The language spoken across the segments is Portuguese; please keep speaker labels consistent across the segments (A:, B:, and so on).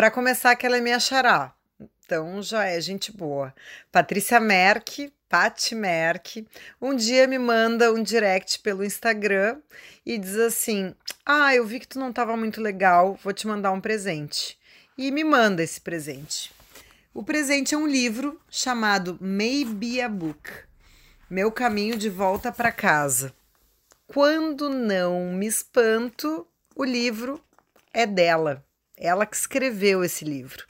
A: Para começar, que ela é minha xará. Então já é gente boa. Patrícia Merck, Pati Merck, um dia me manda um direct pelo Instagram e diz assim: Ah, eu vi que tu não estava muito legal, vou te mandar um presente. E me manda esse presente. O presente é um livro chamado Maybe a Book Meu Caminho de Volta para Casa. Quando não me espanto, o livro é dela. Ela que escreveu esse livro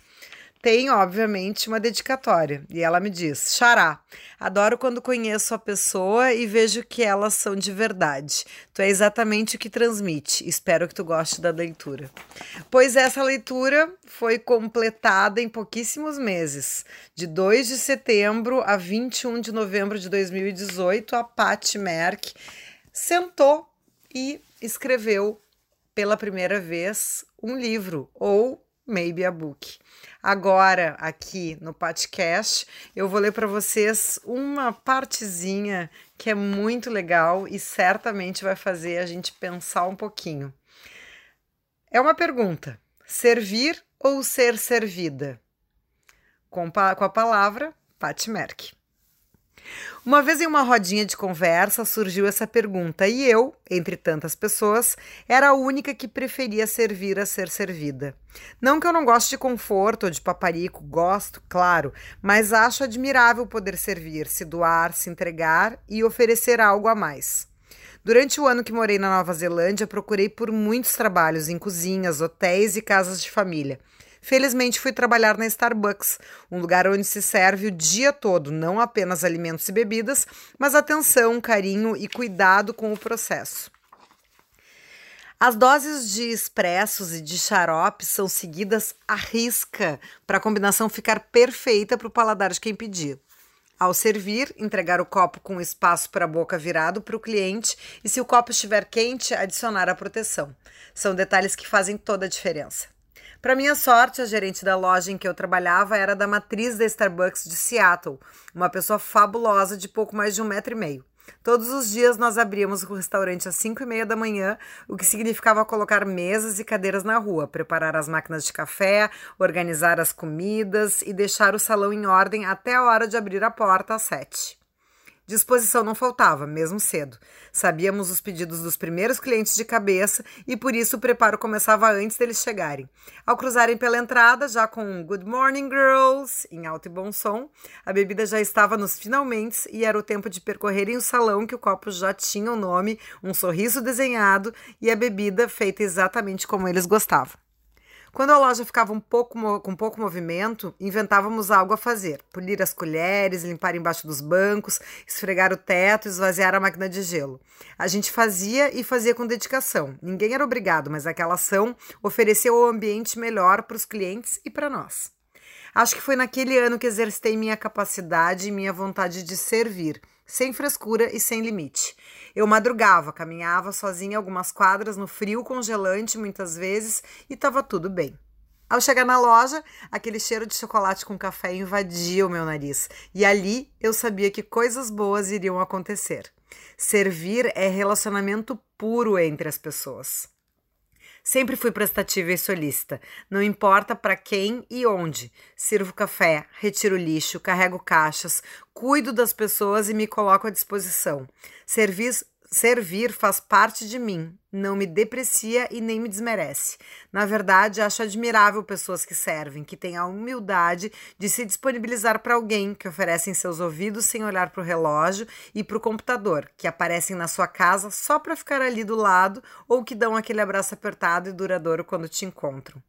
A: tem, obviamente, uma dedicatória. E ela me diz: Xará, adoro quando conheço a pessoa e vejo que elas são de verdade. Tu é exatamente o que transmite. Espero que tu goste da leitura. Pois essa leitura foi completada em pouquíssimos meses. De 2 de setembro a 21 de novembro de 2018, a Pat Merck sentou e escreveu pela primeira vez um livro, ou maybe a book. Agora, aqui no podcast, eu vou ler para vocês uma partezinha que é muito legal e certamente vai fazer a gente pensar um pouquinho. É uma pergunta: servir ou ser servida? Com, com a palavra Pat Merck. Uma vez em uma rodinha de conversa surgiu essa pergunta e eu, entre tantas pessoas, era a única que preferia servir a ser servida. Não que eu não goste de conforto ou de paparico, gosto, claro, mas acho admirável poder servir, se doar, se entregar e oferecer algo a mais. Durante o ano que morei na Nova Zelândia, procurei por muitos trabalhos em cozinhas, hotéis e casas de família. Felizmente fui trabalhar na Starbucks, um lugar onde se serve o dia todo, não apenas alimentos e bebidas, mas atenção, carinho e cuidado com o processo. As doses de expressos e de xarope são seguidas à risca para a combinação ficar perfeita para o paladar de quem pedir. Ao servir, entregar o copo com espaço para a boca virado para o cliente e, se o copo estiver quente, adicionar a proteção. São detalhes que fazem toda a diferença. Para minha sorte, a gerente da loja em que eu trabalhava era da matriz da Starbucks de Seattle, uma pessoa fabulosa de pouco mais de um metro e meio. Todos os dias nós abríamos o restaurante às 5 e meia da manhã, o que significava colocar mesas e cadeiras na rua, preparar as máquinas de café, organizar as comidas e deixar o salão em ordem até a hora de abrir a porta às 7. Disposição não faltava, mesmo cedo. Sabíamos os pedidos dos primeiros clientes de cabeça e por isso o preparo começava antes deles chegarem. Ao cruzarem pela entrada, já com Good Morning Girls em alto e bom som, a bebida já estava nos finalmente e era o tempo de percorrerem o salão que o copo já tinha o nome, um sorriso desenhado e a bebida feita exatamente como eles gostavam. Quando a loja ficava um pouco com pouco movimento, inventávamos algo a fazer: polir as colheres, limpar embaixo dos bancos, esfregar o teto, esvaziar a máquina de gelo. A gente fazia e fazia com dedicação. Ninguém era obrigado, mas aquela ação ofereceu o um ambiente melhor para os clientes e para nós. Acho que foi naquele ano que exercitei minha capacidade e minha vontade de servir, sem frescura e sem limite. Eu madrugava, caminhava sozinha algumas quadras no frio congelante muitas vezes e estava tudo bem. Ao chegar na loja, aquele cheiro de chocolate com café invadia o meu nariz, e ali eu sabia que coisas boas iriam acontecer. Servir é relacionamento puro entre as pessoas. Sempre fui prestativa e solícita, não importa para quem e onde. Sirvo café, retiro lixo, carrego caixas, cuido das pessoas e me coloco à disposição. Servis Servir faz parte de mim, não me deprecia e nem me desmerece. Na verdade, acho admirável pessoas que servem, que têm a humildade de se disponibilizar para alguém, que oferecem seus ouvidos sem olhar para o relógio e para o computador, que aparecem na sua casa só para ficar ali do lado ou que dão aquele abraço apertado e duradouro quando te encontram.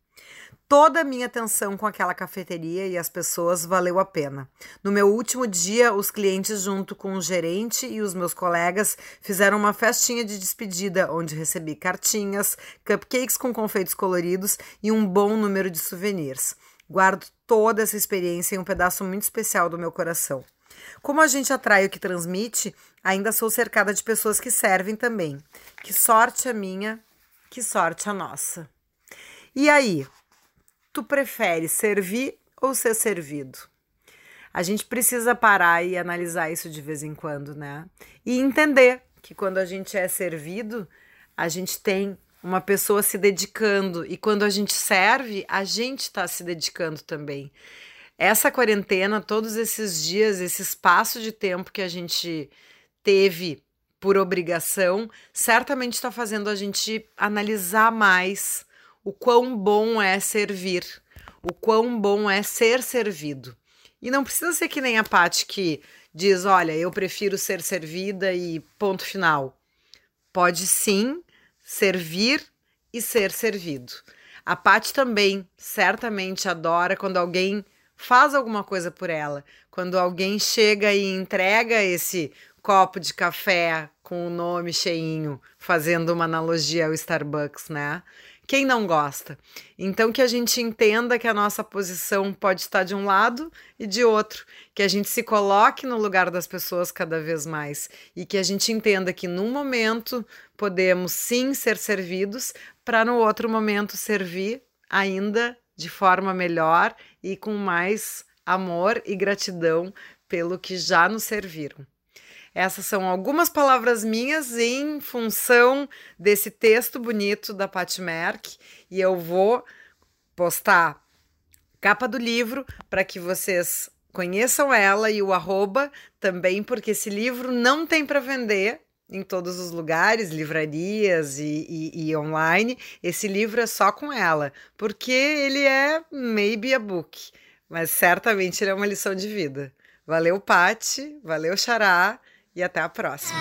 A: Toda a minha atenção com aquela cafeteria e as pessoas valeu a pena. No meu último dia, os clientes, junto com o gerente e os meus colegas, fizeram uma festinha de despedida, onde recebi cartinhas, cupcakes com confeitos coloridos e um bom número de souvenirs. Guardo toda essa experiência em um pedaço muito especial do meu coração. Como a gente atrai o que transmite, ainda sou cercada de pessoas que servem também. Que sorte a minha, que sorte a nossa. E aí, tu prefere servir ou ser servido? A gente precisa parar e analisar isso de vez em quando, né? E entender que quando a gente é servido, a gente tem uma pessoa se dedicando. E quando a gente serve, a gente está se dedicando também. Essa quarentena, todos esses dias, esse espaço de tempo que a gente teve por obrigação, certamente está fazendo a gente analisar mais o quão bom é servir, o quão bom é ser servido. E não precisa ser que nem a Paty que diz: olha, eu prefiro ser servida e ponto final. Pode sim servir e ser servido. A Paty também certamente adora quando alguém faz alguma coisa por ela, quando alguém chega e entrega esse copo de café com o nome cheinho, fazendo uma analogia ao Starbucks, né? Quem não gosta? Então, que a gente entenda que a nossa posição pode estar de um lado e de outro, que a gente se coloque no lugar das pessoas cada vez mais e que a gente entenda que num momento podemos sim ser servidos, para no outro momento servir ainda de forma melhor e com mais amor e gratidão pelo que já nos serviram. Essas são algumas palavras minhas em função desse texto bonito da Pat Merck e eu vou postar capa do livro para que vocês conheçam ela e o arroba também, porque esse livro não tem para vender em todos os lugares, livrarias e, e, e, online. Esse livro é só com ela, porque ele é maybe a book, mas certamente ele é uma lição de vida. Valeu, Pati, valeu, Xará e até a próxima.